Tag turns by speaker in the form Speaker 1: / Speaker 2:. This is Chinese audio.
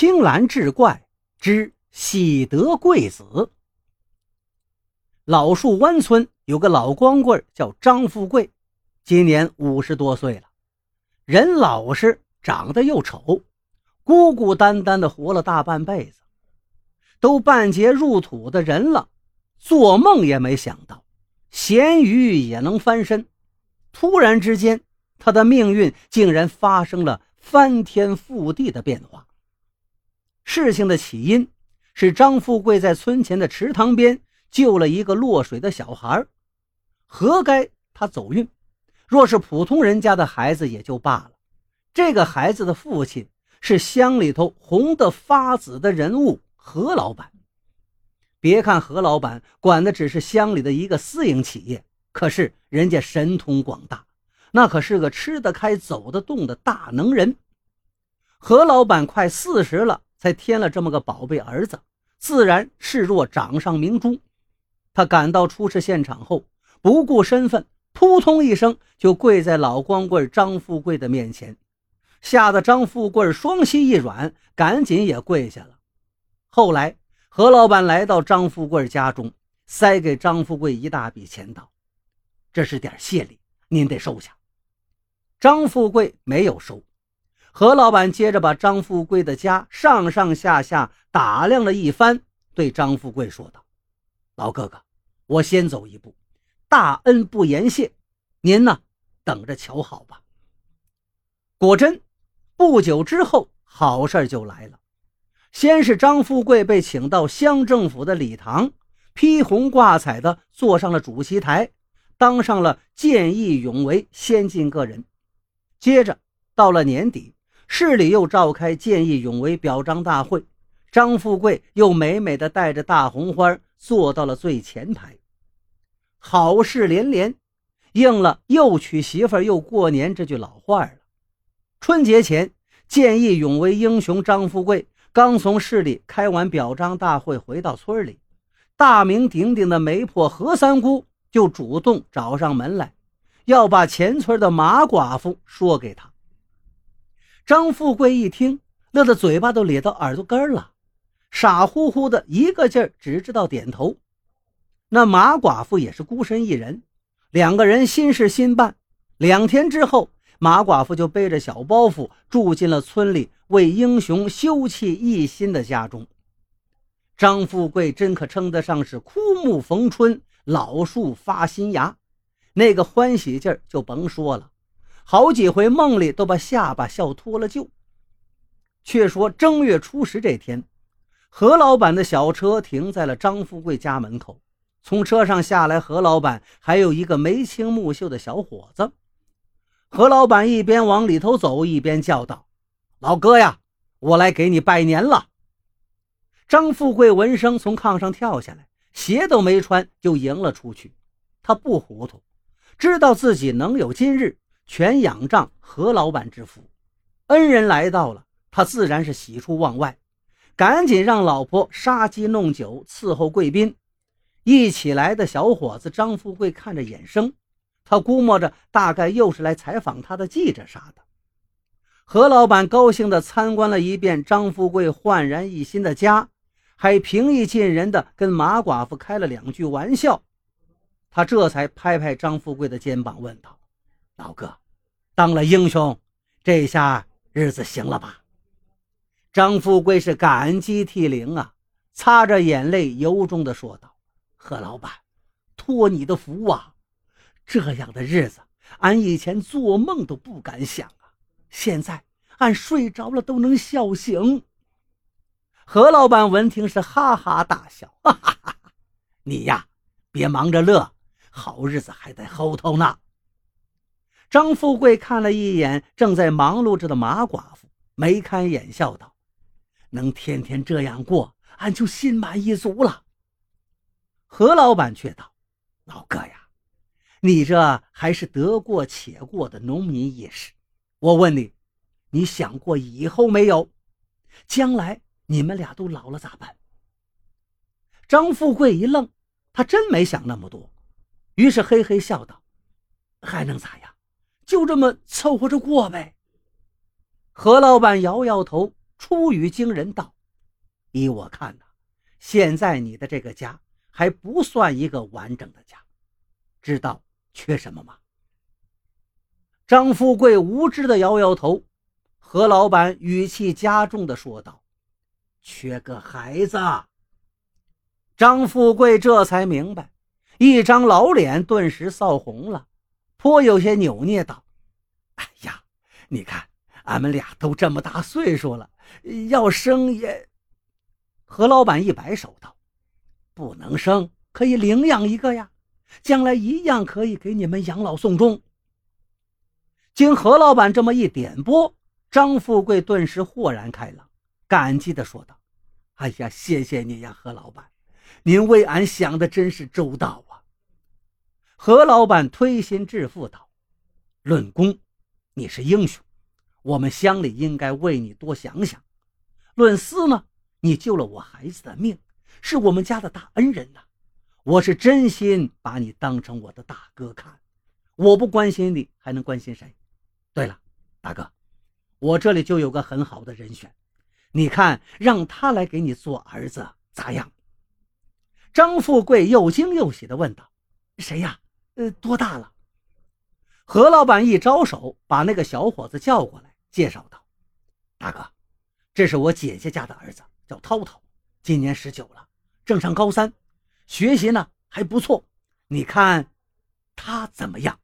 Speaker 1: 青兰志怪之喜得贵子。老树湾村有个老光棍叫张富贵，今年五十多岁了，人老实，长得又丑，孤孤单单的活了大半辈子，都半截入土的人了，做梦也没想到，咸鱼也能翻身。突然之间，他的命运竟然发生了翻天覆地的变化。事情的起因是张富贵在村前的池塘边救了一个落水的小孩，活该他走运。若是普通人家的孩子也就罢了，这个孩子的父亲是乡里头红得发紫的人物何老板。别看何老板管的只是乡里的一个私营企业，可是人家神通广大，那可是个吃得开、走得动的大能人。何老板快四十了。才添了这么个宝贝儿子，自然视若掌上明珠。他赶到出事现场后，不顾身份，扑通一声就跪在老光棍张富贵的面前，吓得张富贵双膝一软，赶紧也跪下了。后来何老板来到张富贵家中，塞给张富贵一大笔钱，道：“这是点谢礼，您得收下。”张富贵没有收。何老板接着把张富贵的家上上下下打量了一番，对张富贵说道：“老哥哥，我先走一步，大恩不言谢，您呢，等着瞧好吧。”果真，不久之后，好事就来了。先是张富贵被请到乡政府的礼堂，披红挂彩的坐上了主席台，当上了见义勇为先进个人。接着到了年底。市里又召开见义勇为表彰大会，张富贵又美美的带着大红花坐到了最前排，好事连连，应了又娶媳妇又过年这句老话了。春节前，见义勇为英雄张富贵刚从市里开完表彰大会回到村里，大名鼎鼎的媒婆何三姑就主动找上门来，要把前村的马寡妇说给他。张富贵一听，乐得嘴巴都咧到耳朵根了，傻乎乎的一个劲儿只知道点头。那马寡妇也是孤身一人，两个人心事心办。两天之后，马寡妇就背着小包袱住进了村里为英雄休憩一心的家中。张富贵真可称得上是枯木逢春，老树发新芽，那个欢喜劲儿就甭说了。好几回梦里都把下巴笑脱了臼。却说正月初十这天，何老板的小车停在了张富贵家门口。从车上下来，何老板还有一个眉清目秀的小伙子。何老板一边往里头走，一边叫道：“老哥呀，我来给你拜年了。”张富贵闻声从炕上跳下来，鞋都没穿就迎了出去。他不糊涂，知道自己能有今日。全仰仗何老板之福，恩人来到了，他自然是喜出望外，赶紧让老婆杀鸡弄酒伺候贵宾。一起来的小伙子张富贵看着眼生，他估摸着大概又是来采访他的记者啥的。何老板高兴地参观了一遍张富贵焕然一新的家，还平易近人地跟马寡妇开了两句玩笑。他这才拍拍张富贵的肩膀，问道：“老哥。”当了英雄，这下日子行了吧？张富贵是感激涕零啊，擦着眼泪，由衷地说道：“何老板，托你的福啊！这样的日子，俺以前做梦都不敢想啊！现在俺睡着了都能笑醒。”何老板闻听是哈哈大笑：“哈哈哈，你呀，别忙着乐，好日子还在后头呢。”张富贵看了一眼正在忙碌着的马寡妇，眉开眼笑道：“能天天这样过，俺就心满意足了。”何老板却道：“老哥呀，你这还是得过且过的农民意识。我问你，你想过以后没有？将来你们俩都老了咋办？”张富贵一愣，他真没想那么多，于是嘿嘿笑道：“还能咋样？”就这么凑合着过呗。何老板摇摇头，出语惊人道：“依我看呐，现在你的这个家还不算一个完整的家，知道缺什么吗？”张富贵无知的摇摇头。何老板语气加重的说道：“缺个孩子。”张富贵这才明白，一张老脸顿时臊红了，颇有些扭捏道：“哎呀，你看，俺们俩都这么大岁数了，要生也……”何老板一摆手道：“不能生，可以领养一个呀，将来一样可以给你们养老送终。”经何老板这么一点拨。张富贵顿时豁然开朗，感激地说道：“哎呀，谢谢你呀，何老板，您为俺想的真是周到啊。”何老板推心置腹道：“论功，你是英雄，我们乡里应该为你多想想；论私呢，你救了我孩子的命，是我们家的大恩人呐。我是真心把你当成我的大哥看，我不关心你，还能关心谁？对了，大哥。”我这里就有个很好的人选，你看让他来给你做儿子咋样？张富贵又惊又喜地问道：“谁呀？呃，多大了？”何老板一招手，把那个小伙子叫过来，介绍道：“大哥，这是我姐姐家的儿子，叫涛涛，今年十九了，正上高三，学习呢还不错。你看他怎么样？”